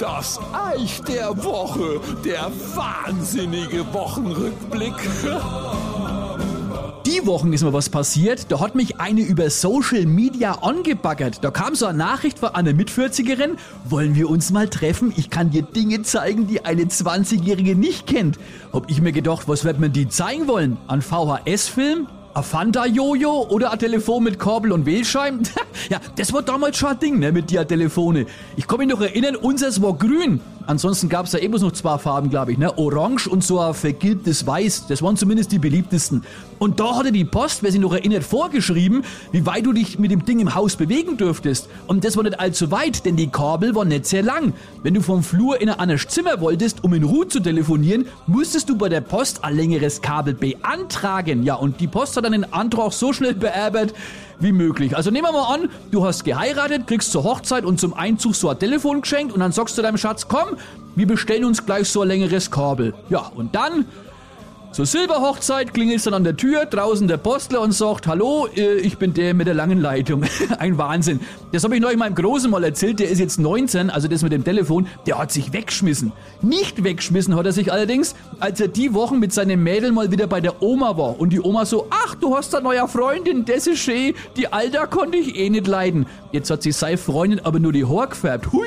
Das Eich der Woche, der wahnsinnige Wochenrückblick. Die Wochen ist mir was passiert, da hat mich eine über Social Media angebaggert. Da kam so eine Nachricht von einer Mit-40erin, wollen wir uns mal treffen? Ich kann dir Dinge zeigen, die eine 20-Jährige nicht kennt. Hab ich mir gedacht, was wird man die zeigen wollen? Ein VHS-Film? Ein Fanta-Jojo oder ein Telefon mit Kabel und Wählscheiben? ja, das war damals schon ein Ding, ne, mit der Telefone. Ich kann mich noch erinnern, unseres war grün. Ansonsten gab es da eben noch zwei Farben, glaube ich, ne? Orange und so ein vergilbtes Weiß. Das waren zumindest die beliebtesten. Und da hatte die Post, wer sich noch erinnert, vorgeschrieben, wie weit du dich mit dem Ding im Haus bewegen dürftest. Und das war nicht allzu weit, denn die Kabel waren nicht sehr lang. Wenn du vom Flur in ein anderes Zimmer wolltest, um in Ruhe zu telefonieren, musstest du bei der Post ein längeres Kabel beantragen. Ja, und die Post hat dann den Antrag so schnell beerbert, wie möglich. Also nehmen wir mal an, du hast geheiratet, kriegst zur Hochzeit und zum Einzug so ein Telefon geschenkt und dann sagst du deinem Schatz, komm, wir bestellen uns gleich so ein längeres Kabel. Ja, und dann zur Silberhochzeit klingelt dann an der Tür, draußen der Postler und sagt, hallo, äh, ich bin der mit der langen Leitung. Ein Wahnsinn. Das habe ich neulich meinem Großen mal erzählt, der ist jetzt 19, also das mit dem Telefon, der hat sich weggeschmissen. Nicht weggeschmissen hat er sich allerdings, als er die Wochen mit seinem Mädel mal wieder bei der Oma war. Und die Oma so, ach, du hast da neue Freundin, das ist schön, die Alter konnte ich eh nicht leiden. Jetzt hat sie seine Freundin aber nur die Haare gefärbt. Hui,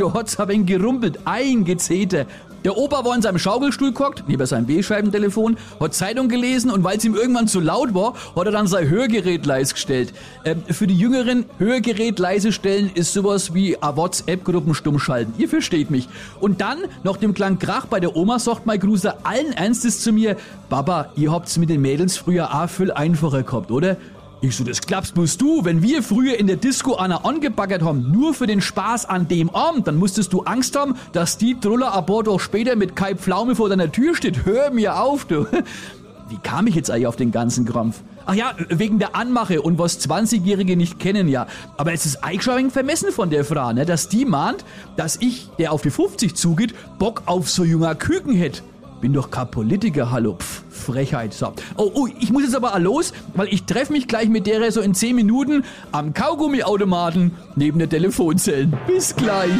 da hat's aber ein gerumpelt, ein Gezeter. Der Opa war in seinem Schaukelstuhl gehockt, neben seinem B-Scheibentelefon, hat Zeitung gelesen und weil es ihm irgendwann zu laut war, hat er dann sein Hörgerät leise gestellt. Ähm, für die Jüngeren, Hörgerät leise stellen ist sowas wie a WhatsApp-Gruppen stumm schalten. Ihr versteht mich. Und dann, nach dem Klang Krach bei der Oma, sagt mein Gruser allen Ernstes zu mir, Baba, ihr habt's mit den Mädels früher auch viel einfacher gehabt, oder? Ich so, das klappst bloß du. Wenn wir früher in der Disco einer angebaggert haben, nur für den Spaß an dem Abend, dann musstest du Angst haben, dass die Truller ab Bord auch später mit Kai Pflaume vor deiner Tür steht. Hör mir auf, du. Wie kam ich jetzt eigentlich auf den ganzen Krampf? Ach ja, wegen der Anmache und was 20-Jährige nicht kennen, ja. Aber es ist eigentlich schon ein vermessen von der Frau, ne, dass die mahnt, dass ich, der auf die 50 zugeht, Bock auf so junger Küken hätte. Bin doch kein Politiker, hallo. Pff, Frechheit. So. Oh, oh, ich muss jetzt aber los, weil ich treffe mich gleich mit der so in 10 Minuten am Kaugummiautomaten neben der Telefonzellen. Bis gleich.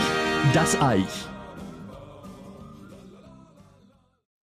Das Eich.